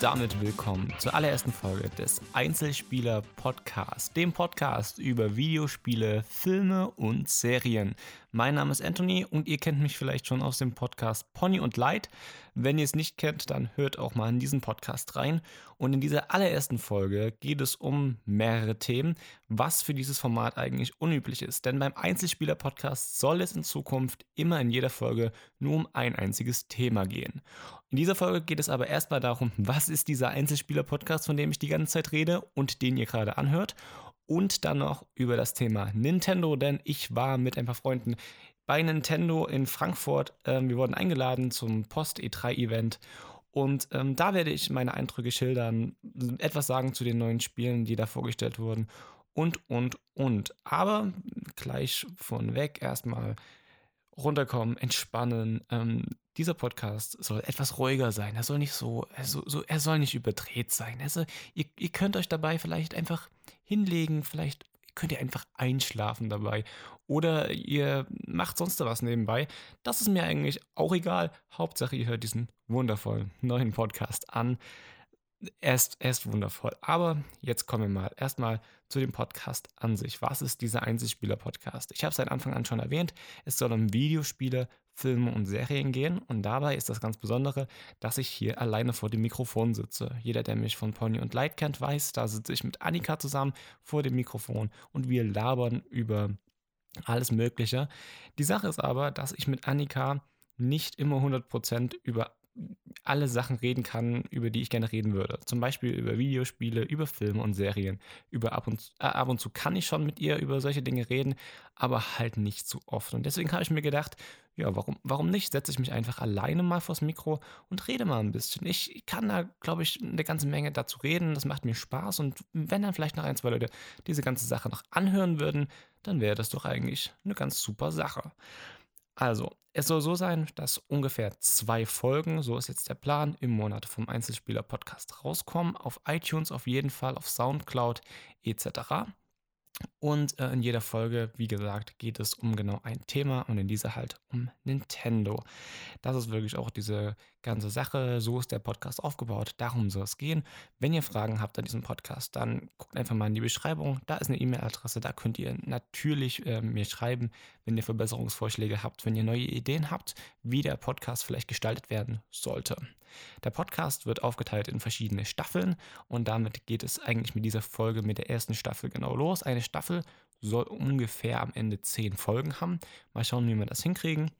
damit willkommen zur allerersten Folge des Einzelspieler Podcasts, dem Podcast über Videospiele, Filme und Serien. Mein Name ist Anthony und ihr kennt mich vielleicht schon aus dem Podcast Pony und Light. Wenn ihr es nicht kennt, dann hört auch mal in diesen Podcast rein. Und in dieser allerersten Folge geht es um mehrere Themen, was für dieses Format eigentlich unüblich ist. Denn beim Einzelspieler-Podcast soll es in Zukunft immer in jeder Folge nur um ein einziges Thema gehen. In dieser Folge geht es aber erstmal darum, was ist dieser Einzelspieler-Podcast, von dem ich die ganze Zeit rede und den ihr gerade anhört und dann noch über das Thema Nintendo, denn ich war mit ein paar Freunden bei Nintendo in Frankfurt. Ähm, wir wurden eingeladen zum Post-E3-Event und ähm, da werde ich meine Eindrücke schildern, etwas sagen zu den neuen Spielen, die da vorgestellt wurden und, und, und. Aber gleich vorneweg erstmal runterkommen, entspannen. Ähm, dieser Podcast soll etwas ruhiger sein. Er soll nicht so, er soll, so, er soll nicht überdreht sein. Also, ihr, ihr könnt euch dabei vielleicht einfach hinlegen, vielleicht könnt ihr einfach einschlafen dabei. Oder ihr macht sonst was nebenbei. Das ist mir eigentlich auch egal. Hauptsache, ihr hört diesen wundervollen neuen Podcast an. Er ist, er ist wundervoll. Aber jetzt kommen wir mal erstmal zu dem Podcast an sich. Was ist dieser Einzelspieler-Podcast? Ich habe es seit Anfang an schon erwähnt. Es soll um Videospiele, Filme und Serien gehen. Und dabei ist das ganz Besondere, dass ich hier alleine vor dem Mikrofon sitze. Jeder, der mich von Pony und Light kennt, weiß, da sitze ich mit Annika zusammen vor dem Mikrofon und wir labern über alles Mögliche. Die Sache ist aber, dass ich mit Annika nicht immer 100% über alle Sachen reden kann, über die ich gerne reden würde. Zum Beispiel über Videospiele, über Filme und Serien. Über ab und, äh, ab und zu kann ich schon mit ihr über solche Dinge reden, aber halt nicht zu oft. Und deswegen habe ich mir gedacht, ja, warum, warum nicht? Setze ich mich einfach alleine mal vors Mikro und rede mal ein bisschen. Ich kann da, glaube ich, eine ganze Menge dazu reden. Das macht mir Spaß. Und wenn dann vielleicht noch ein, zwei Leute diese ganze Sache noch anhören würden, dann wäre das doch eigentlich eine ganz super Sache. Also, es soll so sein, dass ungefähr zwei Folgen, so ist jetzt der Plan, im Monat vom Einzelspieler-Podcast rauskommen. Auf iTunes auf jeden Fall, auf Soundcloud etc. Und äh, in jeder Folge, wie gesagt, geht es um genau ein Thema und in dieser halt um Nintendo. Das ist wirklich auch diese ganze Sache. So ist der Podcast aufgebaut. Darum soll es gehen. Wenn ihr Fragen habt an diesem Podcast, dann guckt einfach mal in die Beschreibung. Da ist eine E-Mail-Adresse. Da könnt ihr natürlich äh, mir schreiben, wenn ihr Verbesserungsvorschläge habt, wenn ihr neue Ideen habt, wie der Podcast vielleicht gestaltet werden sollte. Der Podcast wird aufgeteilt in verschiedene Staffeln und damit geht es eigentlich mit dieser Folge mit der ersten Staffel genau los. Eine Staffel soll ungefähr am Ende zehn Folgen haben. Mal schauen, wie wir das hinkriegen.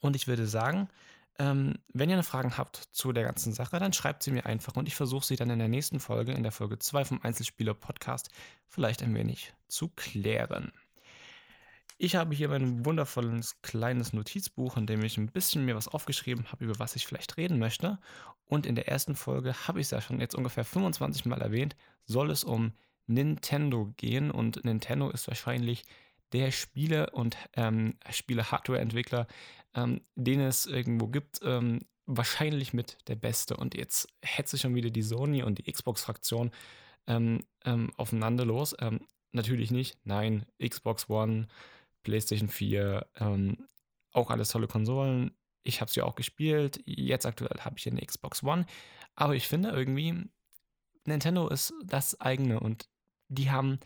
Und ich würde sagen, ähm, wenn ihr eine Fragen habt zu der ganzen Sache, dann schreibt sie mir einfach und ich versuche sie dann in der nächsten Folge, in der Folge 2 vom Einzelspieler Podcast, vielleicht ein wenig zu klären. Ich habe hier mein wundervolles kleines Notizbuch, in dem ich ein bisschen mir was aufgeschrieben habe, über was ich vielleicht reden möchte. Und in der ersten Folge habe ich es ja schon jetzt ungefähr 25 Mal erwähnt, soll es um Nintendo gehen. Und Nintendo ist wahrscheinlich der Spiele- und ähm, Spiele-Hardware-Entwickler, ähm, den es irgendwo gibt, ähm, wahrscheinlich mit der beste. Und jetzt hetze schon wieder die Sony und die Xbox-Fraktion ähm, ähm, aufeinander los. Ähm, natürlich nicht. Nein, Xbox One, PlayStation 4, ähm, auch alles tolle Konsolen. Ich habe sie auch gespielt. Jetzt aktuell habe ich eine Xbox One. Aber ich finde irgendwie, Nintendo ist das eigene und die haben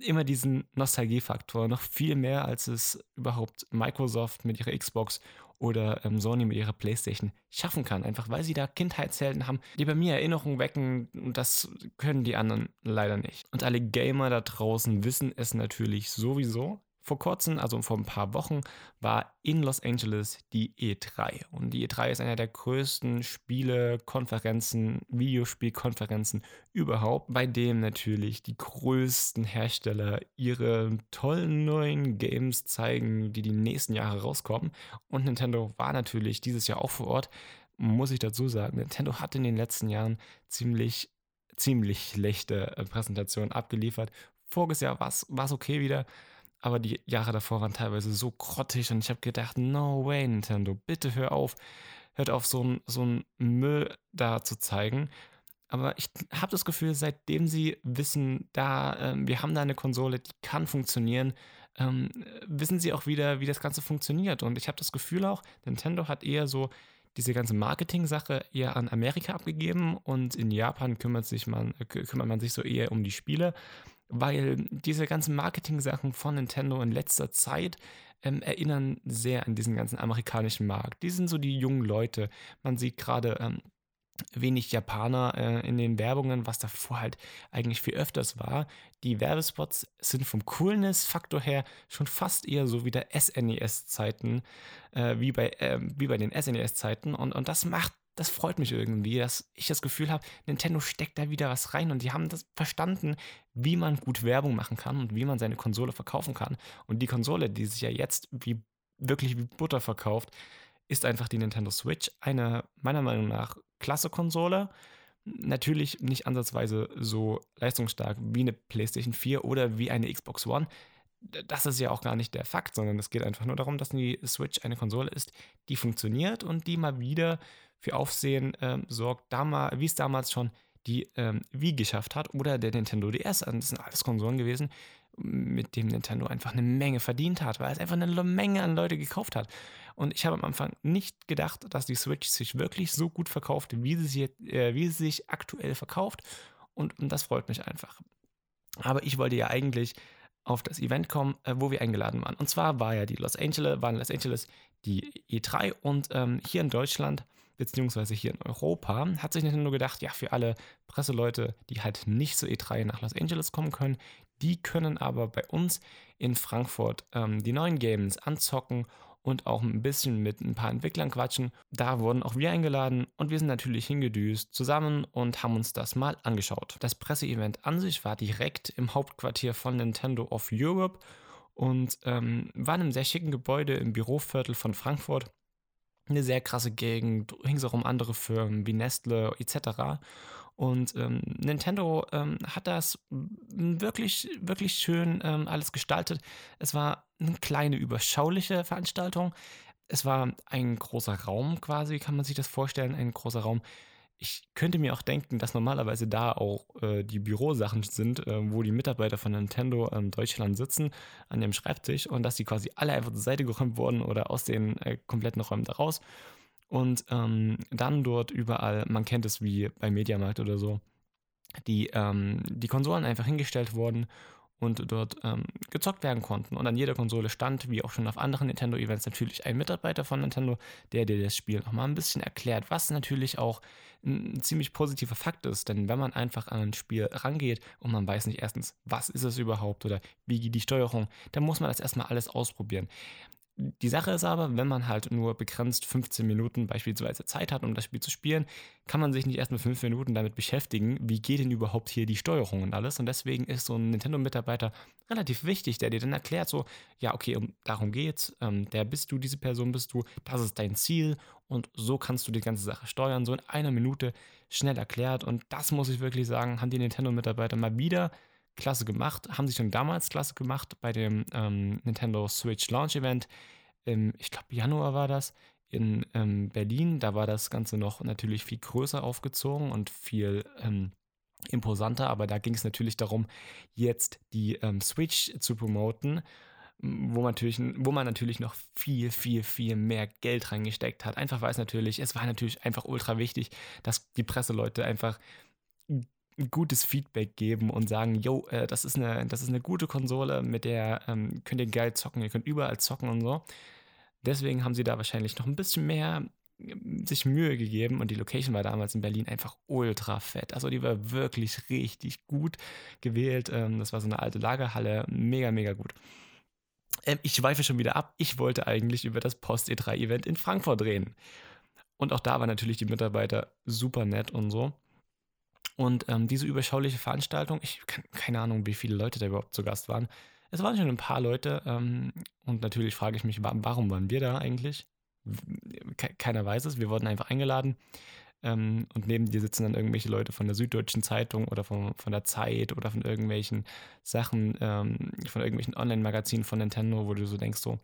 immer diesen Nostalgiefaktor, noch viel mehr, als es überhaupt Microsoft mit ihrer Xbox oder ähm, Sony mit ihrer PlayStation schaffen kann. Einfach weil sie da Kindheitshelden haben, die bei mir Erinnerungen wecken und das können die anderen leider nicht. Und alle Gamer da draußen wissen es natürlich sowieso. Vor kurzem, also vor ein paar Wochen, war in Los Angeles die E3. Und die E3 ist einer der größten Spielekonferenzen, Videospielkonferenzen überhaupt, bei dem natürlich die größten Hersteller ihre tollen neuen Games zeigen, die die nächsten Jahre rauskommen. Und Nintendo war natürlich dieses Jahr auch vor Ort. Muss ich dazu sagen, Nintendo hat in den letzten Jahren ziemlich, ziemlich schlechte äh, Präsentationen abgeliefert. Voriges Jahr war es okay wieder aber die Jahre davor waren teilweise so grottig und ich habe gedacht, no way, Nintendo, bitte hör auf, hört auf, so ein, so ein Müll da zu zeigen. Aber ich habe das Gefühl, seitdem sie wissen, da, äh, wir haben da eine Konsole, die kann funktionieren, ähm, wissen sie auch wieder, wie das Ganze funktioniert. Und ich habe das Gefühl auch, Nintendo hat eher so diese ganze Marketing-Sache eher an Amerika abgegeben und in Japan kümmert, sich man, kümmert man sich so eher um die Spiele, weil diese ganzen Marketing-Sachen von Nintendo in letzter Zeit ähm, erinnern sehr an diesen ganzen amerikanischen Markt. Die sind so die jungen Leute. Man sieht gerade ähm, wenig Japaner äh, in den Werbungen, was davor halt eigentlich viel öfters war. Die Werbespots sind vom Coolness-Faktor her schon fast eher so wie der SNES-Zeiten, äh, wie, bei, äh, wie bei den SNES-Zeiten. Und, und das macht, das freut mich irgendwie, dass ich das Gefühl habe, Nintendo steckt da wieder was rein und die haben das verstanden, wie man gut Werbung machen kann und wie man seine Konsole verkaufen kann. Und die Konsole, die sich ja jetzt wie wirklich wie Butter verkauft, ist einfach die Nintendo Switch. Eine meiner Meinung nach klasse Konsole. Natürlich nicht ansatzweise so leistungsstark wie eine PlayStation 4 oder wie eine Xbox One. Das ist ja auch gar nicht der Fakt, sondern es geht einfach nur darum, dass die Switch eine Konsole ist, die funktioniert und die mal wieder für Aufsehen ähm, sorgt, wie es damals schon die ähm, Wii geschafft hat oder der Nintendo DS. Das sind alles Konsolen gewesen, mit dem Nintendo einfach eine Menge verdient hat, weil es einfach eine Menge an Leute gekauft hat. Und ich habe am Anfang nicht gedacht, dass die Switch sich wirklich so gut verkauft, wie sie, sich, äh, wie sie sich aktuell verkauft. Und, und das freut mich einfach. Aber ich wollte ja eigentlich auf das Event kommen, äh, wo wir eingeladen waren. Und zwar war ja die Los Angeles, waren Los Angeles die E3 und ähm, hier in Deutschland beziehungsweise hier in Europa hat sich Nintendo gedacht, ja, für alle Presseleute, die halt nicht zur E3 nach Los Angeles kommen können, die können aber bei uns in Frankfurt ähm, die neuen Games anzocken und auch ein bisschen mit ein paar Entwicklern quatschen. Da wurden auch wir eingeladen und wir sind natürlich hingedüst zusammen und haben uns das mal angeschaut. Das Presseevent an sich war direkt im Hauptquartier von Nintendo of Europe und ähm, war in einem sehr schicken Gebäude im Büroviertel von Frankfurt. Eine sehr krasse Gegend, ringsherum andere Firmen wie Nestle etc. Und ähm, Nintendo ähm, hat das wirklich, wirklich schön ähm, alles gestaltet. Es war eine kleine, überschauliche Veranstaltung. Es war ein großer Raum quasi, kann man sich das vorstellen, ein großer Raum. Ich könnte mir auch denken, dass normalerweise da auch äh, die Bürosachen sind, äh, wo die Mitarbeiter von Nintendo in Deutschland sitzen an dem Schreibtisch und dass die quasi alle einfach zur Seite geräumt wurden oder aus den äh, kompletten Räumen da raus. Und ähm, dann dort überall, man kennt es wie bei Mediamarkt oder so, die, ähm, die Konsolen einfach hingestellt wurden und dort ähm, gezockt werden konnten. Und an jeder Konsole stand, wie auch schon auf anderen Nintendo-Events, natürlich ein Mitarbeiter von Nintendo, der dir das Spiel nochmal ein bisschen erklärt, was natürlich auch ein ziemlich positiver Fakt ist. Denn wenn man einfach an ein Spiel rangeht und man weiß nicht erstens, was ist es überhaupt oder wie geht die Steuerung, dann muss man das erstmal alles ausprobieren. Die Sache ist aber, wenn man halt nur begrenzt 15 Minuten beispielsweise Zeit hat, um das Spiel zu spielen, kann man sich nicht erst mit 5 Minuten damit beschäftigen, wie geht denn überhaupt hier die Steuerung und alles. Und deswegen ist so ein Nintendo-Mitarbeiter relativ wichtig, der dir dann erklärt so, ja, okay, darum geht's, ähm, der bist du, diese Person bist du, das ist dein Ziel und so kannst du die ganze Sache steuern, so in einer Minute schnell erklärt. Und das muss ich wirklich sagen, haben die Nintendo-Mitarbeiter mal wieder klasse gemacht, haben sie schon damals klasse gemacht bei dem ähm, Nintendo Switch Launch Event. Im, ich glaube, Januar war das in ähm, Berlin. Da war das Ganze noch natürlich viel größer aufgezogen und viel ähm, imposanter. Aber da ging es natürlich darum, jetzt die ähm, Switch zu promoten wo man, natürlich, wo man natürlich noch viel, viel, viel mehr Geld reingesteckt hat. Einfach weil es natürlich, es war natürlich einfach ultra wichtig, dass die Presseleute einfach gutes Feedback geben und sagen, yo, äh, das, ist eine, das ist eine gute Konsole, mit der ähm, könnt ihr geil zocken, ihr könnt überall zocken und so. Deswegen haben sie da wahrscheinlich noch ein bisschen mehr ähm, sich Mühe gegeben und die Location war damals in Berlin einfach ultra fett. Also die war wirklich richtig gut gewählt. Ähm, das war so eine alte Lagerhalle, mega, mega gut. Ähm, ich schweife schon wieder ab. Ich wollte eigentlich über das Post-E3-Event in Frankfurt reden. Und auch da waren natürlich die Mitarbeiter super nett und so. Und ähm, diese überschauliche Veranstaltung, ich kann keine Ahnung, wie viele Leute da überhaupt zu Gast waren. Es waren schon ein paar Leute ähm, und natürlich frage ich mich, warum waren wir da eigentlich? Keiner weiß es, wir wurden einfach eingeladen ähm, und neben dir sitzen dann irgendwelche Leute von der Süddeutschen Zeitung oder von, von der Zeit oder von irgendwelchen Sachen, ähm, von irgendwelchen Online-Magazinen von Nintendo, wo du so denkst so,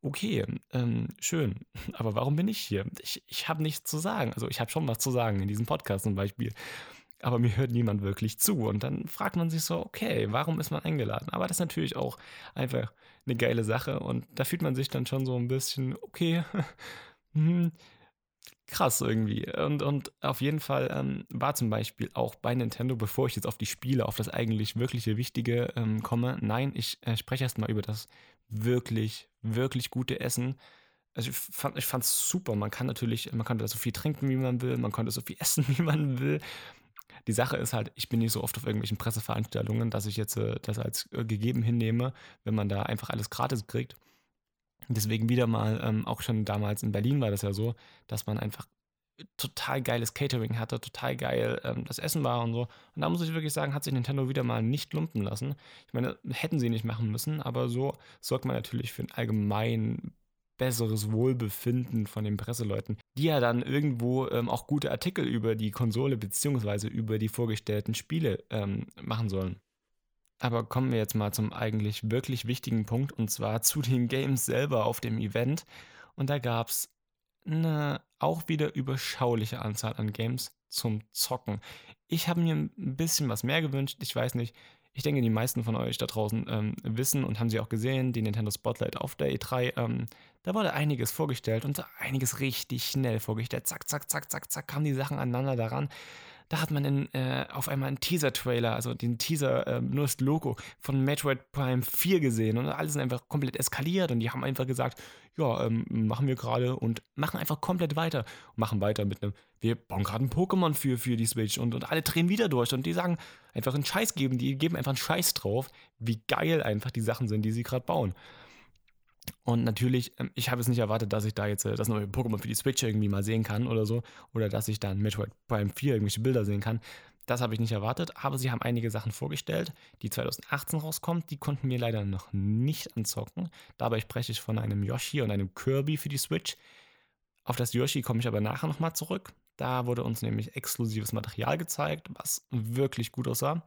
okay, ähm, schön, aber warum bin ich hier? Ich, ich habe nichts zu sagen. Also ich habe schon was zu sagen in diesem Podcast zum Beispiel aber mir hört niemand wirklich zu. Und dann fragt man sich so, okay, warum ist man eingeladen? Aber das ist natürlich auch einfach eine geile Sache und da fühlt man sich dann schon so ein bisschen, okay, hm, krass irgendwie. Und, und auf jeden Fall ähm, war zum Beispiel auch bei Nintendo, bevor ich jetzt auf die Spiele, auf das eigentlich wirkliche Wichtige ähm, komme, nein, ich äh, spreche erstmal über das wirklich, wirklich gute Essen. Also ich fand es super. Man kann natürlich, man konnte so viel trinken, wie man will, man konnte so viel essen, wie man will. Die Sache ist halt, ich bin nicht so oft auf irgendwelchen Presseveranstaltungen, dass ich jetzt äh, das als äh, gegeben hinnehme, wenn man da einfach alles gratis kriegt. Deswegen wieder mal, ähm, auch schon damals in Berlin war das ja so, dass man einfach total geiles Catering hatte, total geil ähm, das Essen war und so. Und da muss ich wirklich sagen, hat sich Nintendo wieder mal nicht lumpen lassen. Ich meine, hätten sie nicht machen müssen, aber so sorgt man natürlich für ein allgemein besseres Wohlbefinden von den Presseleuten, die ja dann irgendwo ähm, auch gute Artikel über die Konsole bzw. über die vorgestellten Spiele ähm, machen sollen. Aber kommen wir jetzt mal zum eigentlich wirklich wichtigen Punkt und zwar zu den Games selber auf dem Event. Und da gab es eine auch wieder überschauliche Anzahl an Games zum Zocken. Ich habe mir ein bisschen was mehr gewünscht. Ich weiß nicht, ich denke, die meisten von euch da draußen ähm, wissen und haben sie auch gesehen, die Nintendo Spotlight auf der E3. Ähm, da wurde einiges vorgestellt und einiges richtig schnell vorgestellt. Zack, zack, zack, zack, zack, kamen die Sachen aneinander daran da hat man in, äh, auf einmal einen Teaser-Trailer, also den Teaser, äh, nur das Logo von Metroid Prime 4 gesehen und alles ist einfach komplett eskaliert und die haben einfach gesagt, ja, ähm, machen wir gerade und machen einfach komplett weiter und machen weiter mit einem, wir bauen gerade ein Pokémon für, für die Switch und, und alle drehen wieder durch und die sagen einfach einen Scheiß geben, die geben einfach einen Scheiß drauf, wie geil einfach die Sachen sind, die sie gerade bauen. Und natürlich, ähm, ich habe es nicht erwartet, dass ich da jetzt äh, das neue Pokémon für die Switch irgendwie mal sehen kann oder so. Oder dass ich dann Metroid Prime 4 irgendwelche Bilder sehen kann. Das habe ich nicht erwartet, aber sie haben einige Sachen vorgestellt, die 2018 rauskommen. Die konnten mir leider noch nicht anzocken. Dabei spreche ich von einem Yoshi und einem Kirby für die Switch. Auf das Yoshi komme ich aber nachher nochmal zurück. Da wurde uns nämlich exklusives Material gezeigt, was wirklich gut aussah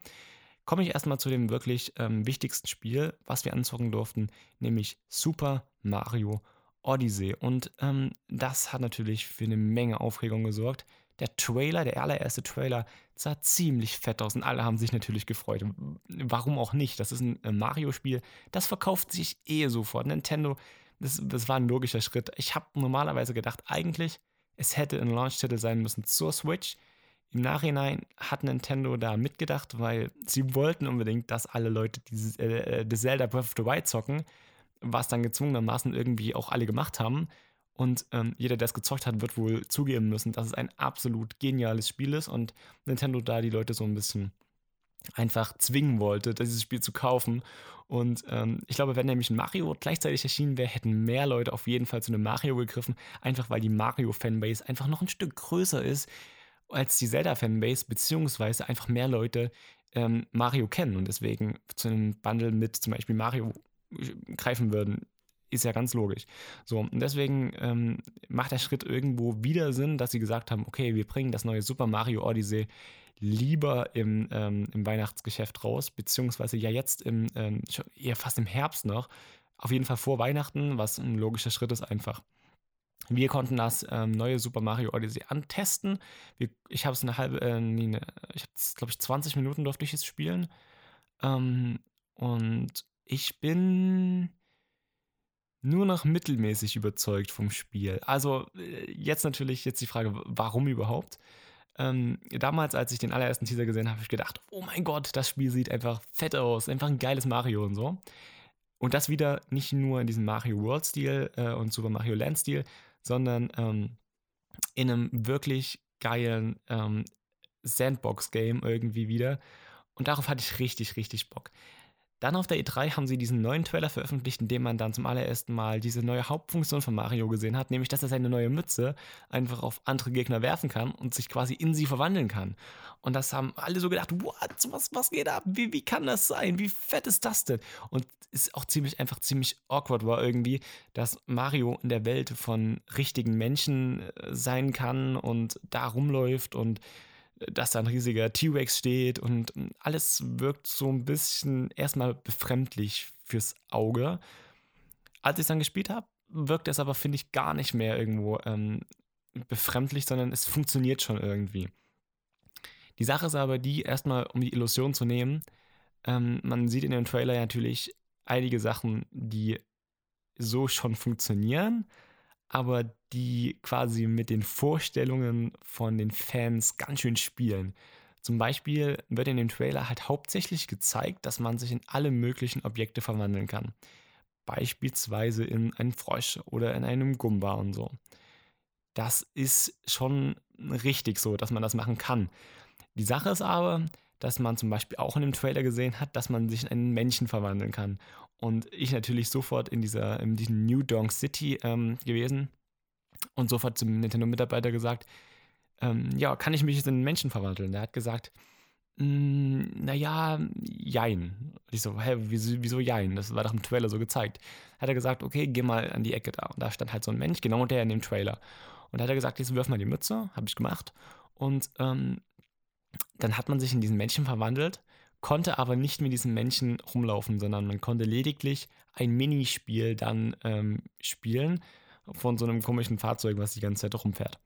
komme ich erstmal zu dem wirklich ähm, wichtigsten Spiel, was wir anzocken durften, nämlich Super Mario Odyssey. Und ähm, das hat natürlich für eine Menge Aufregung gesorgt. Der Trailer, der allererste Trailer, sah ziemlich fett aus und alle haben sich natürlich gefreut. Warum auch nicht? Das ist ein äh, Mario-Spiel, das verkauft sich eh sofort. Nintendo, das, das war ein logischer Schritt. Ich habe normalerweise gedacht, eigentlich, es hätte ein Launch-Titel sein müssen zur Switch. Im Nachhinein hat Nintendo da mitgedacht, weil sie wollten unbedingt, dass alle Leute dieses, äh, das Zelda Breath of the Wild zocken, was dann gezwungenermaßen irgendwie auch alle gemacht haben. Und ähm, jeder, der es gezockt hat, wird wohl zugeben müssen, dass es ein absolut geniales Spiel ist und Nintendo da die Leute so ein bisschen einfach zwingen wollte, dieses Spiel zu kaufen. Und ähm, ich glaube, wenn nämlich ein Mario gleichzeitig erschienen wäre, hätten mehr Leute auf jeden Fall zu einem Mario gegriffen, einfach weil die Mario-Fanbase einfach noch ein Stück größer ist als die Zelda-Fanbase, beziehungsweise einfach mehr Leute ähm, Mario kennen und deswegen zu einem Bundle mit zum Beispiel Mario äh, greifen würden, ist ja ganz logisch. So, und deswegen ähm, macht der Schritt irgendwo wieder Sinn, dass sie gesagt haben, okay, wir bringen das neue Super Mario Odyssey lieber im, ähm, im Weihnachtsgeschäft raus, beziehungsweise ja jetzt im, ähm, eher fast im Herbst noch. Auf jeden Fall vor Weihnachten, was ein logischer Schritt ist einfach. Wir konnten das ähm, neue Super Mario Odyssey antesten. Wir, ich habe es eine halbe, äh, nee, ne, ich habe glaube ich 20 Minuten durfte ich es spielen. Ähm, und ich bin nur noch mittelmäßig überzeugt vom Spiel. Also äh, jetzt natürlich jetzt die Frage, warum überhaupt? Ähm, damals, als ich den allerersten Teaser gesehen habe, habe ich gedacht, oh mein Gott, das Spiel sieht einfach fett aus, einfach ein geiles Mario und so. Und das wieder nicht nur in diesem Mario World-Stil äh, und Super Mario Land-Stil, sondern ähm, in einem wirklich geilen ähm, Sandbox-Game irgendwie wieder. Und darauf hatte ich richtig, richtig Bock. Dann auf der E3 haben sie diesen neuen Trailer veröffentlicht, in dem man dann zum allerersten Mal diese neue Hauptfunktion von Mario gesehen hat, nämlich dass er seine neue Mütze einfach auf andere Gegner werfen kann und sich quasi in sie verwandeln kann. Und das haben alle so gedacht, what, was, was geht ab? Wie, wie kann das sein? Wie fett ist das denn? Und ist auch ziemlich einfach ziemlich awkward war irgendwie, dass Mario in der Welt von richtigen Menschen äh, sein kann und da rumläuft und dass da ein riesiger T-Rex steht und alles wirkt so ein bisschen erstmal befremdlich fürs Auge. Als ich es dann gespielt habe, wirkt es aber, finde ich, gar nicht mehr irgendwo ähm, befremdlich, sondern es funktioniert schon irgendwie. Die Sache ist aber die, erstmal, um die Illusion zu nehmen, ähm, man sieht in dem Trailer natürlich einige Sachen, die so schon funktionieren, aber die quasi mit den Vorstellungen von den Fans ganz schön spielen. Zum Beispiel wird in dem Trailer halt hauptsächlich gezeigt, dass man sich in alle möglichen Objekte verwandeln kann. Beispielsweise in einen Frosch oder in einem Gumba und so. Das ist schon richtig so, dass man das machen kann. Die Sache ist aber, dass man zum Beispiel auch in dem Trailer gesehen hat, dass man sich in einen Menschen verwandeln kann. Und ich natürlich sofort in dieser in diesem New Donk City ähm, gewesen und sofort zum Nintendo-Mitarbeiter gesagt, ähm, ja, kann ich mich jetzt in einen Menschen verwandeln? Der hat gesagt, hm, naja, jein. Ich so, hä, wieso, wieso jein? Das war doch im Trailer so gezeigt. Hat er gesagt, okay, geh mal an die Ecke da. Und da stand halt so ein Mensch, genau der in dem Trailer. Und da hat er gesagt, jetzt wirf mal die Mütze, habe ich gemacht. Und ähm, dann hat man sich in diesen Menschen verwandelt, konnte aber nicht mit diesem Menschen rumlaufen, sondern man konnte lediglich ein Minispiel dann ähm, spielen von so einem komischen Fahrzeug, was die ganze Zeit rumfährt.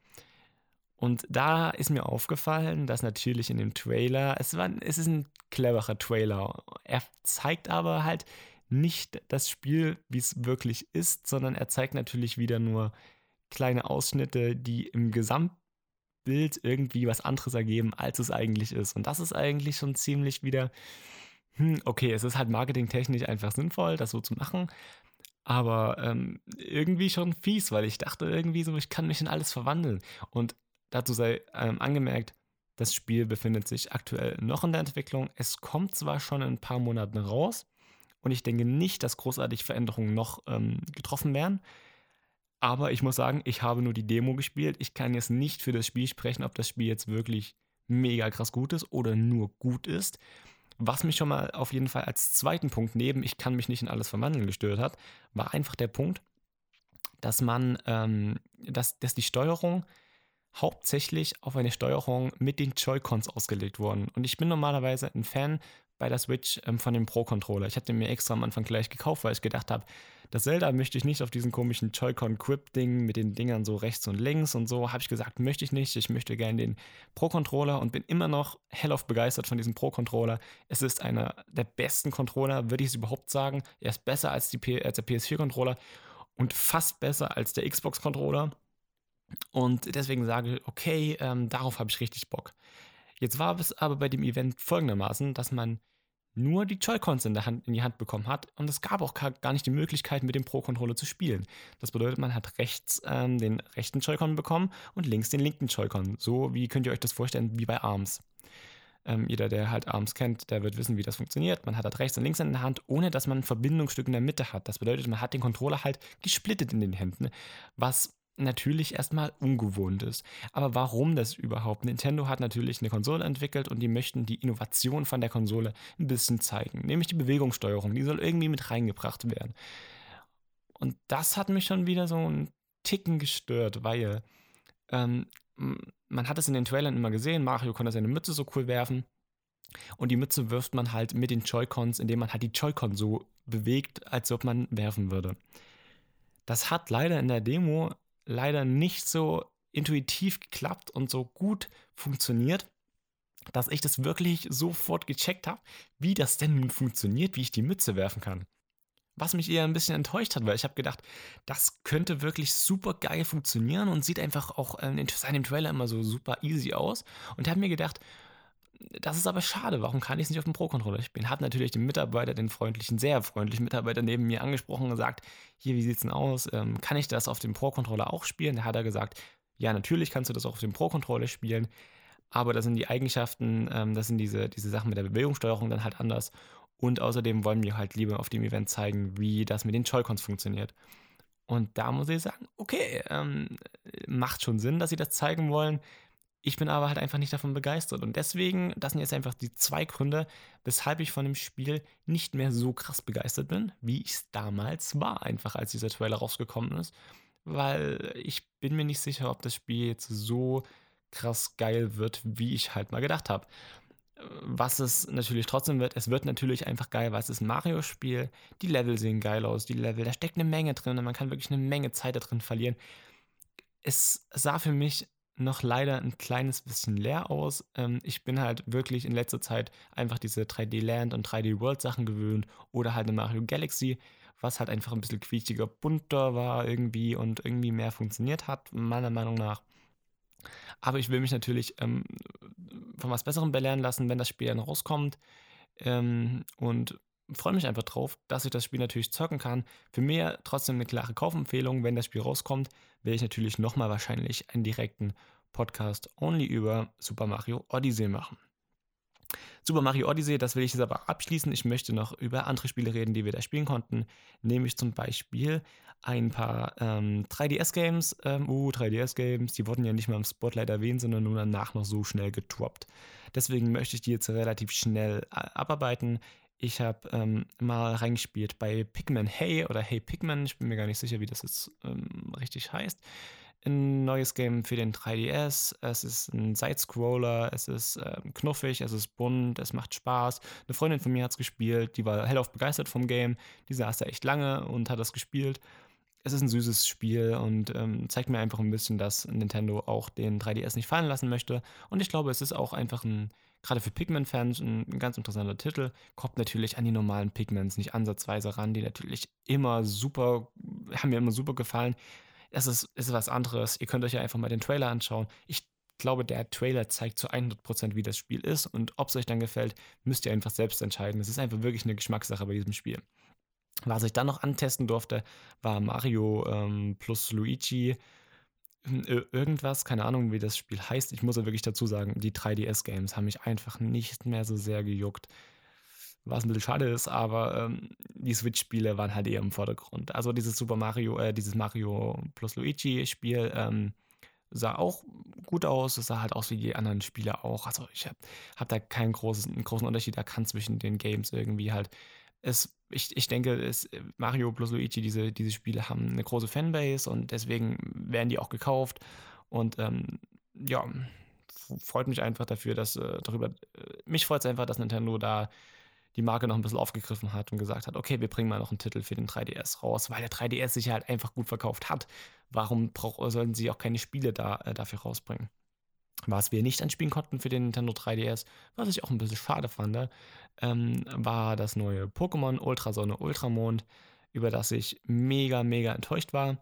Und da ist mir aufgefallen, dass natürlich in dem Trailer, es, war, es ist ein cleverer Trailer. Er zeigt aber halt nicht das Spiel, wie es wirklich ist, sondern er zeigt natürlich wieder nur kleine Ausschnitte, die im Gesamtbild irgendwie was anderes ergeben, als es eigentlich ist. Und das ist eigentlich schon ziemlich wieder, hm, okay, es ist halt marketingtechnisch einfach sinnvoll, das so zu machen. Aber ähm, irgendwie schon fies, weil ich dachte irgendwie so, ich kann mich in alles verwandeln. Und dazu sei ähm, angemerkt, das Spiel befindet sich aktuell noch in der Entwicklung. Es kommt zwar schon in ein paar Monaten raus und ich denke nicht, dass großartig Veränderungen noch ähm, getroffen werden. Aber ich muss sagen, ich habe nur die Demo gespielt. Ich kann jetzt nicht für das Spiel sprechen, ob das Spiel jetzt wirklich mega krass gut ist oder nur gut ist. Was mich schon mal auf jeden Fall als zweiten Punkt neben, ich kann mich nicht in alles verwandeln, gestört hat, war einfach der Punkt, dass man, ähm, dass, dass die Steuerung hauptsächlich auf eine Steuerung mit den Joy-Cons ausgelegt worden. Und ich bin normalerweise ein Fan bei der Switch ähm, von dem Pro-Controller. Ich hatte mir extra am Anfang gleich gekauft, weil ich gedacht habe, das Zelda möchte ich nicht auf diesen komischen Joy-Con-Grip-Ding mit den Dingern so rechts und links und so. Habe ich gesagt, möchte ich nicht. Ich möchte gerne den Pro-Controller und bin immer noch hellauf begeistert von diesem Pro-Controller. Es ist einer der besten Controller, würde ich es überhaupt sagen. Er ist besser als, die als der PS4-Controller und fast besser als der Xbox-Controller. Und deswegen sage ich, okay, ähm, darauf habe ich richtig Bock. Jetzt war es aber bei dem Event folgendermaßen, dass man nur die Joy-Cons in, in die Hand bekommen hat und es gab auch gar nicht die Möglichkeit, mit dem Pro-Controller zu spielen. Das bedeutet, man hat rechts ähm, den rechten Joy-Con bekommen und links den linken Joy-Con. So wie könnt ihr euch das vorstellen, wie bei ARMS. Ähm, jeder, der halt ARMS kennt, der wird wissen, wie das funktioniert. Man hat halt rechts und links in der Hand, ohne dass man ein Verbindungsstück in der Mitte hat. Das bedeutet, man hat den Controller halt gesplittet in den Händen, was natürlich erstmal ungewohnt ist. Aber warum das überhaupt? Nintendo hat natürlich eine Konsole entwickelt und die möchten die Innovation von der Konsole ein bisschen zeigen, nämlich die Bewegungssteuerung, die soll irgendwie mit reingebracht werden. Und das hat mich schon wieder so einen Ticken gestört, weil ähm, man hat es in den Trailern immer gesehen, Mario konnte seine Mütze so cool werfen. Und die Mütze wirft man halt mit den Joy-Cons, indem man halt die Joy-Con so bewegt, als ob man werfen würde. Das hat leider in der Demo leider nicht so intuitiv geklappt und so gut funktioniert, dass ich das wirklich sofort gecheckt habe, wie das denn nun funktioniert, wie ich die Mütze werfen kann. Was mich eher ein bisschen enttäuscht hat, weil ich habe gedacht, das könnte wirklich super geil funktionieren und sieht einfach auch in seinem Trailer immer so super easy aus. Und habe mir gedacht, das ist aber schade. Warum kann ich es nicht auf dem Pro-Controller spielen? Hat natürlich den Mitarbeiter, den freundlichen, sehr freundlichen Mitarbeiter neben mir angesprochen und gesagt: Hier, wie sieht es denn aus? Ähm, kann ich das auf dem Pro-Controller auch spielen? Da hat er gesagt: Ja, natürlich kannst du das auch auf dem Pro-Controller spielen. Aber da sind die Eigenschaften, ähm, das sind diese, diese Sachen mit der Bewegungssteuerung dann halt anders. Und außerdem wollen wir halt lieber auf dem Event zeigen, wie das mit den Joy-Cons funktioniert. Und da muss ich sagen, okay, ähm, macht schon Sinn, dass sie das zeigen wollen. Ich bin aber halt einfach nicht davon begeistert. Und deswegen, das sind jetzt einfach die zwei Gründe, weshalb ich von dem Spiel nicht mehr so krass begeistert bin, wie ich es damals war, einfach als dieser Trailer rausgekommen ist. Weil ich bin mir nicht sicher, ob das Spiel jetzt so krass geil wird, wie ich halt mal gedacht habe. Was es natürlich trotzdem wird, es wird natürlich einfach geil, weil es ist ein Mario-Spiel. Die Level sehen geil aus, die Level, da steckt eine Menge drin und man kann wirklich eine Menge Zeit da drin verlieren. Es sah für mich noch leider ein kleines bisschen leer aus. Ähm, ich bin halt wirklich in letzter Zeit einfach diese 3D Land und 3D World Sachen gewöhnt oder halt eine Mario Galaxy, was halt einfach ein bisschen quietschiger, bunter war irgendwie und irgendwie mehr funktioniert hat, meiner Meinung nach. Aber ich will mich natürlich ähm, von was Besserem belehren lassen, wenn das Spiel dann rauskommt. Ähm, und freue mich einfach drauf, dass ich das Spiel natürlich zocken kann. Für mich trotzdem eine klare Kaufempfehlung. Wenn das Spiel rauskommt, werde ich natürlich nochmal wahrscheinlich einen direkten Podcast only über Super Mario Odyssey machen. Super Mario Odyssey, das will ich jetzt aber abschließen. Ich möchte noch über andere Spiele reden, die wir da spielen konnten. Nämlich zum Beispiel ein paar ähm, 3DS-Games. Ähm, uh, 3DS-Games, die wurden ja nicht mal im Spotlight erwähnt, sondern nur danach noch so schnell gedroppt. Deswegen möchte ich die jetzt relativ schnell äh, abarbeiten. Ich habe ähm, mal reingespielt bei Pikmin Hey oder Hey Pikmin. Ich bin mir gar nicht sicher, wie das jetzt ähm, richtig heißt ein neues Game für den 3DS. Es ist ein Sidescroller, es ist äh, knuffig, es ist bunt, es macht Spaß. Eine Freundin von mir hat es gespielt, die war hellauf begeistert vom Game. Die saß da echt lange und hat das gespielt. Es ist ein süßes Spiel und ähm, zeigt mir einfach ein bisschen, dass Nintendo auch den 3DS nicht fallen lassen möchte. Und ich glaube, es ist auch einfach ein, gerade für Pikmin-Fans, ein, ein ganz interessanter Titel. Kommt natürlich an die normalen Pikmins nicht ansatzweise ran, die natürlich immer super, haben mir immer super gefallen es ist, ist was anderes. Ihr könnt euch ja einfach mal den Trailer anschauen. Ich glaube, der Trailer zeigt zu 100%, wie das Spiel ist und ob es euch dann gefällt, müsst ihr einfach selbst entscheiden. Es ist einfach wirklich eine Geschmackssache bei diesem Spiel. Was ich dann noch antesten durfte, war Mario ähm, plus Luigi. Hm, irgendwas, keine Ahnung, wie das Spiel heißt. Ich muss ja wirklich dazu sagen, die 3DS-Games haben mich einfach nicht mehr so sehr gejuckt was ein bisschen schade ist, aber ähm, die Switch-Spiele waren halt eher im Vordergrund. Also dieses Super Mario, äh, dieses Mario plus Luigi-Spiel ähm, sah auch gut aus. Es sah halt aus wie die anderen Spiele auch. Also ich habe hab da keinen großen, großen Unterschied erkannt zwischen den Games irgendwie halt. Es, ich, ich denke, es, Mario plus Luigi, diese, diese Spiele haben eine große Fanbase und deswegen werden die auch gekauft. Und ähm, ja, freut mich einfach dafür, dass äh, darüber, äh, mich freut es einfach, dass Nintendo da die Marke noch ein bisschen aufgegriffen hat und gesagt hat, okay, wir bringen mal noch einen Titel für den 3DS raus, weil der 3DS sich halt einfach gut verkauft hat. Warum brauch, sollten sie auch keine Spiele da, äh, dafür rausbringen? Was wir nicht anspielen konnten für den Nintendo 3DS, was ich auch ein bisschen schade fand, ähm, war das neue Pokémon Ultrasonne Ultramond, über das ich mega, mega enttäuscht war.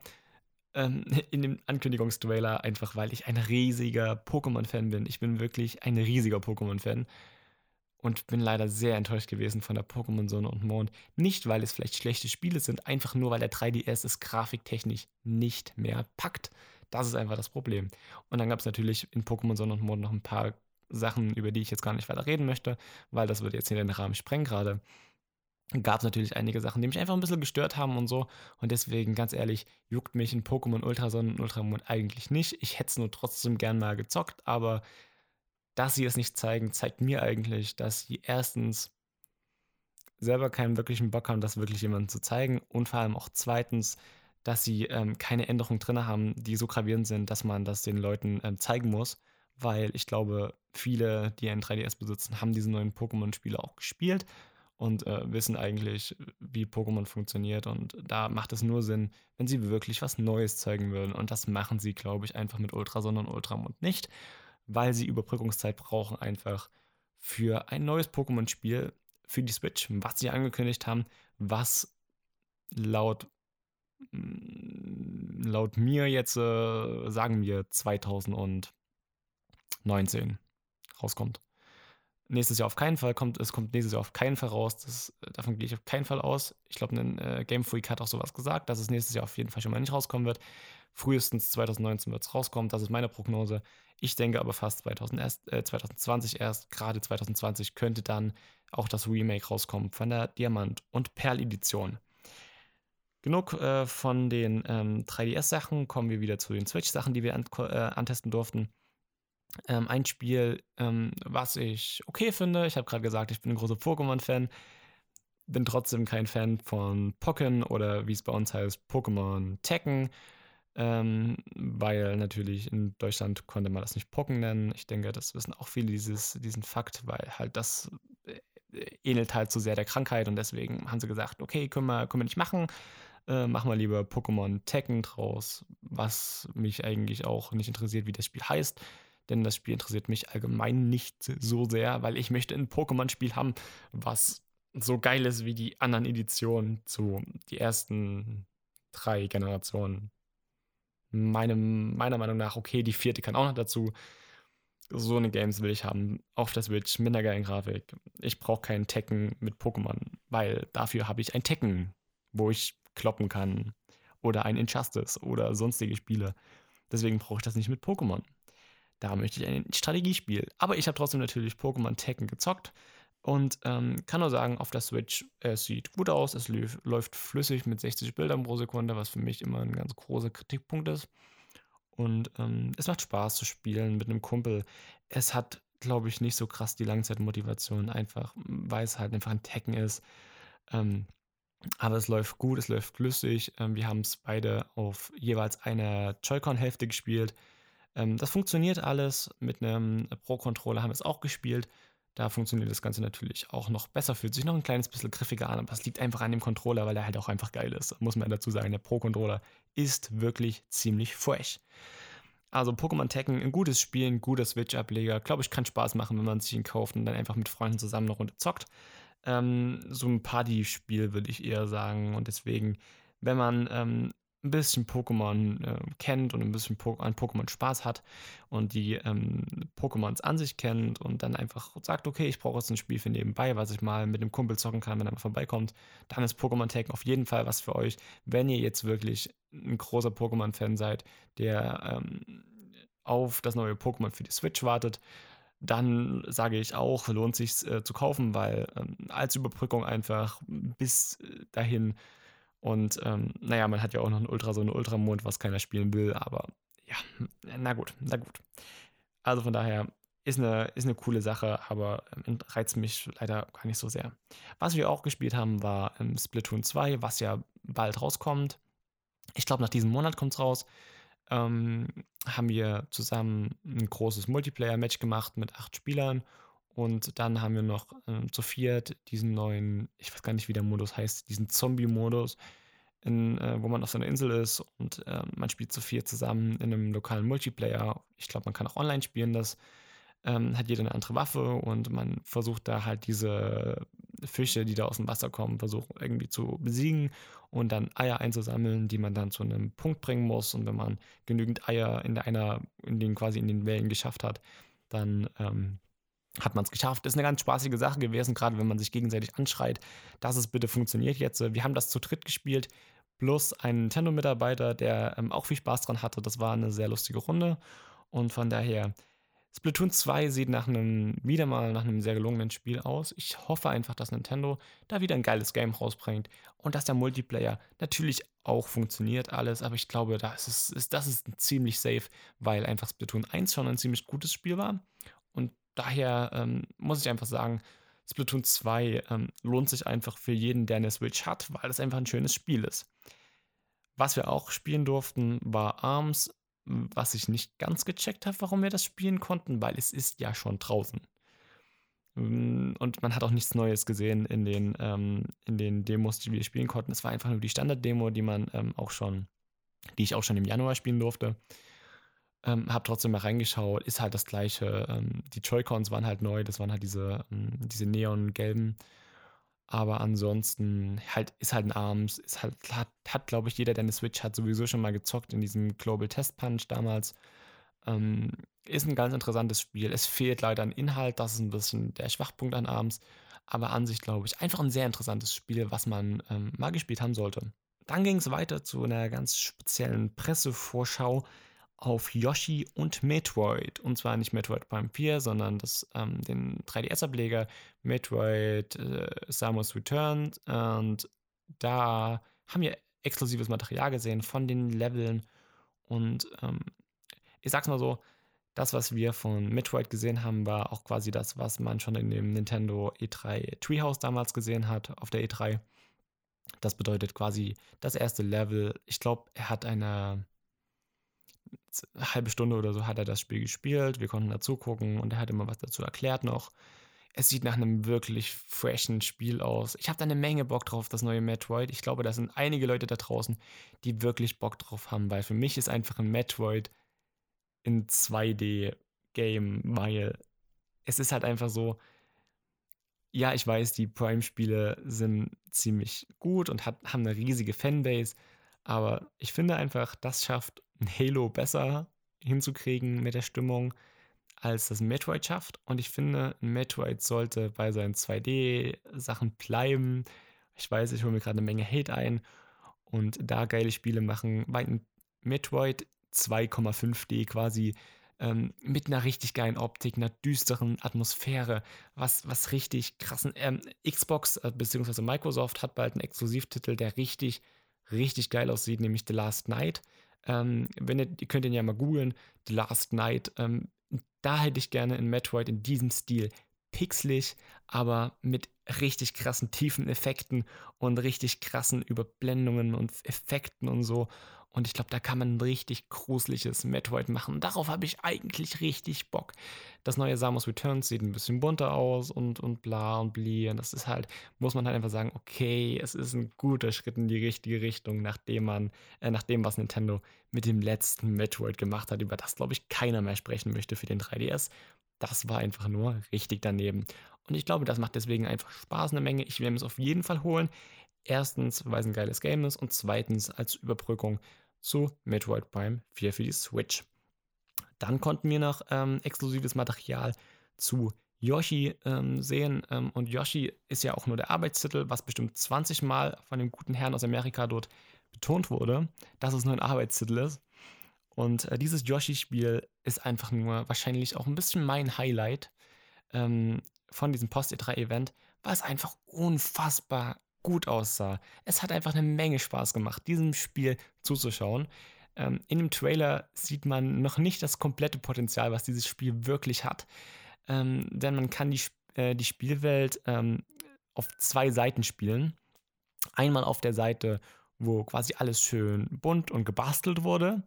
Ähm, in dem Ankündigungstrailer, einfach weil ich ein riesiger Pokémon-Fan bin. Ich bin wirklich ein riesiger Pokémon-Fan und bin leider sehr enttäuscht gewesen von der Pokémon Sonne und Mond. Nicht, weil es vielleicht schlechte Spiele sind, einfach nur, weil der 3DS es grafiktechnisch nicht mehr packt. Das ist einfach das Problem. Und dann gab es natürlich in Pokémon Sonne und Mond noch ein paar Sachen, über die ich jetzt gar nicht weiter reden möchte, weil das würde jetzt hier den Rahmen sprengen gerade. Gab es natürlich einige Sachen, die mich einfach ein bisschen gestört haben und so. Und deswegen, ganz ehrlich, juckt mich in Pokémon Ultrason und Ultramond eigentlich nicht. Ich hätte es nur trotzdem gern mal gezockt, aber dass sie es nicht zeigen, zeigt mir eigentlich, dass sie erstens selber keinen wirklichen Bock haben, das wirklich jemandem zu zeigen und vor allem auch zweitens, dass sie ähm, keine Änderungen drin haben, die so gravierend sind, dass man das den Leuten ähm, zeigen muss, weil ich glaube, viele, die ein 3DS besitzen, haben diese neuen Pokémon-Spiele auch gespielt und äh, wissen eigentlich, wie Pokémon funktioniert und da macht es nur Sinn, wenn sie wirklich was Neues zeigen würden und das machen sie, glaube ich, einfach mit Ultrason und Ultramond nicht weil sie Überbrückungszeit brauchen einfach für ein neues Pokémon-Spiel für die Switch, was sie angekündigt haben, was laut mm, laut mir jetzt äh, sagen wir 2019 rauskommt. Nächstes Jahr auf keinen Fall kommt, es kommt nächstes Jahr auf keinen Fall raus. Das, davon gehe ich auf keinen Fall aus. Ich glaube, ein äh, Game Freak hat auch sowas gesagt, dass es nächstes Jahr auf jeden Fall schon mal nicht rauskommen wird. Frühestens 2019 wird es rauskommen. Das ist meine Prognose. Ich denke aber fast 2000 erst, äh, 2020 erst. Gerade 2020 könnte dann auch das Remake rauskommen von der Diamant- und Perl-Edition. Genug äh, von den ähm, 3DS-Sachen. Kommen wir wieder zu den Switch-Sachen, die wir an, äh, antesten durften. Ähm, ein Spiel, ähm, was ich okay finde. Ich habe gerade gesagt, ich bin ein großer Pokémon-Fan. Bin trotzdem kein Fan von Pokken oder wie es bei uns heißt, Pokémon Tekken. Ähm, weil natürlich in Deutschland konnte man das nicht Pocken nennen. Ich denke, das wissen auch viele dieses, diesen Fakt, weil halt das äh, ähnelt halt zu so sehr der Krankheit und deswegen haben sie gesagt, okay, können wir, können wir nicht machen. Äh, machen wir lieber Pokémon Tekken draus, was mich eigentlich auch nicht interessiert, wie das Spiel heißt. Denn das Spiel interessiert mich allgemein nicht so sehr, weil ich möchte ein Pokémon-Spiel haben, was so geil ist wie die anderen Editionen zu die ersten drei Generationen. Meinem, meiner Meinung nach, okay, die vierte kann auch noch dazu. So eine Games will ich haben. Auf der Switch mit einer geilen Grafik. Ich brauche keinen Tekken mit Pokémon, weil dafür habe ich ein Tekken, wo ich kloppen kann. Oder ein Injustice oder sonstige Spiele. Deswegen brauche ich das nicht mit Pokémon. Da möchte ich ein Strategiespiel. Aber ich habe trotzdem natürlich Pokémon Tekken gezockt und ähm, kann nur sagen, auf der Switch, es sieht gut aus, es läuft flüssig mit 60 Bildern pro Sekunde, was für mich immer ein ganz großer Kritikpunkt ist. Und ähm, es macht Spaß zu spielen mit einem Kumpel. Es hat, glaube ich, nicht so krass die Langzeitmotivation, einfach, weil es halt einfach ein Tekken ist. Ähm, aber es läuft gut, es läuft flüssig. Ähm, wir haben es beide auf jeweils einer Joy-Con-Hälfte gespielt. Ähm, das funktioniert alles. Mit einem Pro-Controller haben wir es auch gespielt. Da funktioniert das Ganze natürlich auch noch besser, fühlt sich noch ein kleines bisschen griffiger an, aber es liegt einfach an dem Controller, weil der halt auch einfach geil ist. Muss man dazu sagen, der Pro-Controller ist wirklich ziemlich fresh. Also Pokémon Tekken, ein gutes Spiel, ein guter Switch-Ableger. Glaube ich, kann Spaß machen, wenn man sich ihn kauft und dann einfach mit Freunden zusammen eine Runde zockt. Ähm, so ein Party-Spiel würde ich eher sagen. Und deswegen, wenn man ähm, ein bisschen Pokémon äh, kennt und ein bisschen po an Pokémon Spaß hat und die ähm, Pokémons an sich kennt und dann einfach sagt, okay, ich brauche jetzt ein Spiel für nebenbei, was ich mal mit einem Kumpel zocken kann, wenn er mal vorbeikommt, dann ist Pokémon Tekken auf jeden Fall was für euch, wenn ihr jetzt wirklich ein großer Pokémon-Fan seid, der ähm, auf das neue Pokémon für die Switch wartet. Dann sage ich auch, lohnt sich äh, zu kaufen, weil ähm, als Überbrückung einfach bis äh, dahin und ähm, naja, man hat ja auch noch einen Ultra, so einen Ultramond, was keiner spielen will, aber ja, na gut, na gut. Also von daher ist eine, ist eine coole Sache, aber ähm, reizt mich leider gar nicht so sehr. Was wir auch gespielt haben, war ähm, Splatoon 2, was ja bald rauskommt. Ich glaube, nach diesem Monat kommt es raus. Ähm, haben wir zusammen ein großes Multiplayer-Match gemacht mit acht Spielern und dann haben wir noch äh, zu viert diesen neuen, ich weiß gar nicht, wie der Modus heißt, diesen Zombie-Modus, äh, wo man auf so einer Insel ist und äh, man spielt zu viert zusammen in einem lokalen Multiplayer. Ich glaube, man kann auch online spielen. Das ähm, hat jeder eine andere Waffe und man versucht da halt diese Fische, die da aus dem Wasser kommen, versucht irgendwie zu besiegen und dann Eier einzusammeln, die man dann zu einem Punkt bringen muss. Und wenn man genügend Eier in einer, in den quasi in den Wellen geschafft hat, dann ähm, hat man es geschafft. Ist eine ganz spaßige Sache gewesen, gerade wenn man sich gegenseitig anschreit, dass es bitte funktioniert jetzt. Wir haben das zu dritt gespielt, plus ein Nintendo-Mitarbeiter, der ähm, auch viel Spaß dran hatte. Das war eine sehr lustige Runde. Und von daher, Splatoon 2 sieht nach einem, wieder mal nach einem sehr gelungenen Spiel aus. Ich hoffe einfach, dass Nintendo da wieder ein geiles Game rausbringt und dass der Multiplayer natürlich auch funktioniert alles, aber ich glaube, das ist, ist, das ist ziemlich safe, weil einfach Splatoon 1 schon ein ziemlich gutes Spiel war und daher ähm, muss ich einfach sagen, Splatoon 2 ähm, lohnt sich einfach für jeden, der eine Switch hat, weil es einfach ein schönes Spiel ist. Was wir auch spielen durften, war ARMS, was ich nicht ganz gecheckt habe, warum wir das spielen konnten, weil es ist ja schon draußen. Mm, und man hat auch nichts Neues gesehen in den, ähm, in den Demos, die wir spielen konnten. Es war einfach nur die Standard-Demo, die man ähm, auch schon, die ich auch schon im Januar spielen durfte. Ähm, hab trotzdem mal reingeschaut, ist halt das gleiche. Ähm, die Joy-Cons waren halt neu, das waren halt diese, ähm, diese neon-gelben. Aber ansonsten halt ist halt ein ARMS, ist halt, hat, hat glaube ich, jeder, der eine Switch hat, sowieso schon mal gezockt in diesem Global Test Punch damals. Ähm, ist ein ganz interessantes Spiel. Es fehlt leider an Inhalt, das ist ein bisschen der Schwachpunkt an ARMS. Aber an sich, glaube ich, einfach ein sehr interessantes Spiel, was man ähm, mal gespielt haben sollte. Dann ging es weiter zu einer ganz speziellen Pressevorschau auf Yoshi und Metroid. Und zwar nicht Metroid Prime 4, sondern das, ähm, den 3DS-Ableger Metroid äh, Samus Return. Und da haben wir exklusives Material gesehen von den Leveln. Und ähm, ich sag's mal so, das, was wir von Metroid gesehen haben, war auch quasi das, was man schon in dem Nintendo E3 Treehouse damals gesehen hat, auf der E3. Das bedeutet quasi das erste Level. Ich glaube, er hat eine eine halbe Stunde oder so hat er das Spiel gespielt. Wir konnten dazu gucken und er hat immer was dazu erklärt noch. Es sieht nach einem wirklich freshen Spiel aus. Ich habe da eine Menge Bock drauf, das neue Metroid. Ich glaube, da sind einige Leute da draußen, die wirklich Bock drauf haben, weil für mich ist einfach ein Metroid in 2D-Game, weil es ist halt einfach so, ja, ich weiß, die Prime-Spiele sind ziemlich gut und hat, haben eine riesige Fanbase, aber ich finde einfach, das schafft Halo besser hinzukriegen mit der Stimmung, als das Metroid schafft. Und ich finde, Metroid sollte bei seinen 2D-Sachen bleiben. Ich weiß, ich hole mir gerade eine Menge Hate ein und da geile Spiele machen, ein Metroid 2,5D quasi ähm, mit einer richtig geilen Optik, einer düsteren Atmosphäre, was, was richtig krassen. Ähm, Xbox äh, bzw. Microsoft hat bald einen Exklusivtitel, der richtig, richtig geil aussieht, nämlich The Last Night. Ähm, wenn ihr, ihr könnt ihn ja mal googeln, The Last Night. Ähm, da hätte ich gerne in Metroid in diesem Stil pixelig, aber mit richtig krassen tiefen Effekten und richtig krassen Überblendungen und Effekten und so. Und ich glaube, da kann man ein richtig gruseliges Metroid machen. Darauf habe ich eigentlich richtig Bock. Das neue Samus Returns sieht ein bisschen bunter aus und, und bla und bli. Und das ist halt, muss man halt einfach sagen, okay, es ist ein guter Schritt in die richtige Richtung, nachdem man, äh, nach was Nintendo mit dem letzten Metroid gemacht hat, über das, glaube ich, keiner mehr sprechen möchte für den 3DS. Das war einfach nur richtig daneben. Und ich glaube, das macht deswegen einfach Spaß eine Menge. Ich werde es auf jeden Fall holen. Erstens, weil es ein geiles Game ist und zweitens als Überbrückung zu Metroid Prime 4 für die Switch. Dann konnten wir noch ähm, exklusives Material zu Yoshi ähm, sehen. Ähm, und Yoshi ist ja auch nur der Arbeitstitel, was bestimmt 20 Mal von dem guten Herrn aus Amerika dort betont wurde, dass es nur ein Arbeitstitel ist. Und äh, dieses Yoshi-Spiel ist einfach nur wahrscheinlich auch ein bisschen mein Highlight ähm, von diesem Post-E3-Event, weil es einfach unfassbar gut aussah. Es hat einfach eine Menge Spaß gemacht, diesem Spiel zuzuschauen. Ähm, in dem Trailer sieht man noch nicht das komplette Potenzial, was dieses Spiel wirklich hat. Ähm, denn man kann die, äh, die Spielwelt ähm, auf zwei Seiten spielen. Einmal auf der Seite, wo quasi alles schön bunt und gebastelt wurde.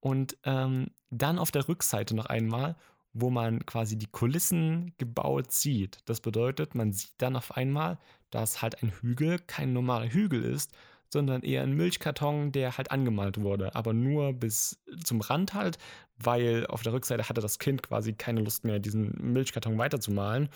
Und ähm, dann auf der Rückseite noch einmal, wo man quasi die Kulissen gebaut sieht. Das bedeutet, man sieht dann auf einmal, dass halt ein Hügel kein normaler Hügel ist, sondern eher ein Milchkarton, der halt angemalt wurde, aber nur bis zum Rand halt, weil auf der Rückseite hatte das Kind quasi keine Lust mehr, diesen Milchkarton weiterzumalen.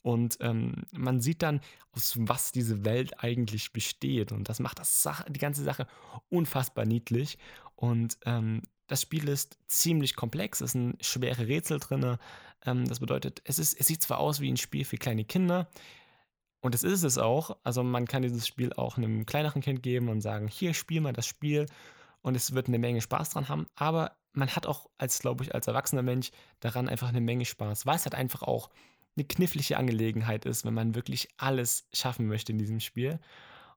Und ähm, man sieht dann, aus was diese Welt eigentlich besteht. Und das macht das Sache, die ganze Sache unfassbar niedlich. Und ähm, das Spiel ist ziemlich komplex, es sind schwere Rätsel drin. Ähm, das bedeutet, es, ist, es sieht zwar aus wie ein Spiel für kleine Kinder, und es ist es auch. Also man kann dieses Spiel auch einem kleineren Kind geben und sagen, hier spiel mal das Spiel und es wird eine Menge Spaß dran haben. Aber man hat auch als, glaube ich, als erwachsener Mensch daran einfach eine Menge Spaß, weil es halt einfach auch eine knifflige Angelegenheit ist, wenn man wirklich alles schaffen möchte in diesem Spiel.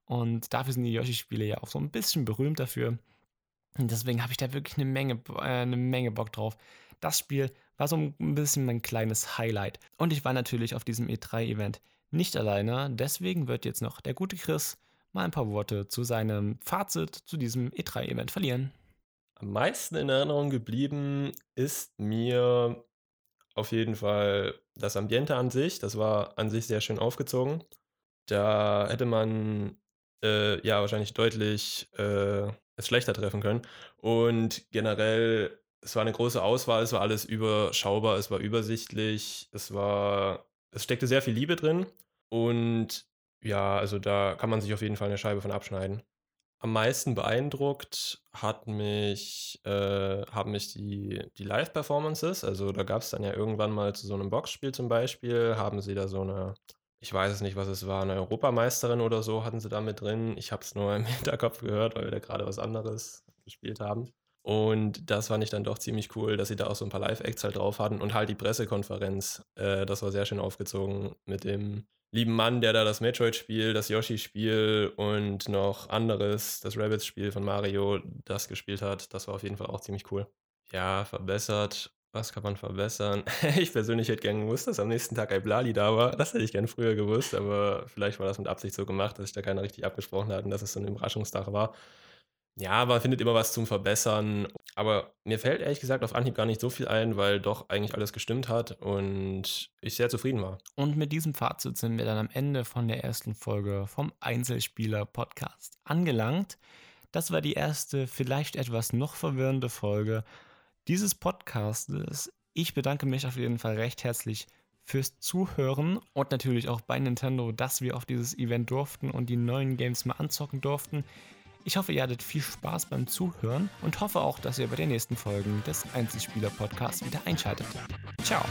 Und dafür sind die Yoshi-Spiele ja auch so ein bisschen berühmt dafür. Deswegen habe ich da wirklich eine Menge, äh, eine Menge Bock drauf. Das Spiel war so ein bisschen mein kleines Highlight. Und ich war natürlich auf diesem E3-Event nicht alleine. Deswegen wird jetzt noch der gute Chris mal ein paar Worte zu seinem Fazit zu diesem E3-Event verlieren. Am meisten in Erinnerung geblieben ist mir auf jeden Fall das Ambiente an sich. Das war an sich sehr schön aufgezogen. Da hätte man äh, ja wahrscheinlich deutlich äh, es schlechter treffen können. Und generell, es war eine große Auswahl, es war alles überschaubar, es war übersichtlich, es war, es steckte sehr viel Liebe drin. Und ja, also da kann man sich auf jeden Fall eine Scheibe von abschneiden. Am meisten beeindruckt hat mich, äh, haben mich die, die Live-Performances. Also da gab es dann ja irgendwann mal zu so einem Boxspiel zum Beispiel, haben sie da so eine, ich weiß es nicht, was es war, eine Europameisterin oder so hatten sie da mit drin. Ich habe es nur im Hinterkopf gehört, weil wir da gerade was anderes gespielt haben. Und das fand ich dann doch ziemlich cool, dass sie da auch so ein paar Live-Acts halt drauf hatten und halt die Pressekonferenz. Äh, das war sehr schön aufgezogen mit dem lieben Mann, der da das Metroid-Spiel, das Yoshi-Spiel und noch anderes, das Rabbits-Spiel von Mario, das gespielt hat. Das war auf jeden Fall auch ziemlich cool. Ja, verbessert. Was kann man verbessern? ich persönlich hätte gerne gewusst, dass am nächsten Tag Iblali da war. Das hätte ich gerne früher gewusst, aber vielleicht war das mit Absicht so gemacht, dass sich da keiner richtig abgesprochen hat und dass es so ein Überraschungstag war. Ja, man findet immer was zum Verbessern. Aber mir fällt ehrlich gesagt auf Anhieb gar nicht so viel ein, weil doch eigentlich alles gestimmt hat und ich sehr zufrieden war. Und mit diesem Fazit sind wir dann am Ende von der ersten Folge vom Einzelspieler-Podcast angelangt. Das war die erste, vielleicht etwas noch verwirrende Folge dieses Podcastes. Ich bedanke mich auf jeden Fall recht herzlich fürs Zuhören und natürlich auch bei Nintendo, dass wir auf dieses Event durften und die neuen Games mal anzocken durften. Ich hoffe, ihr hattet viel Spaß beim Zuhören und hoffe auch, dass ihr bei den nächsten Folgen des Einzelspieler-Podcasts wieder einschaltet. Ciao!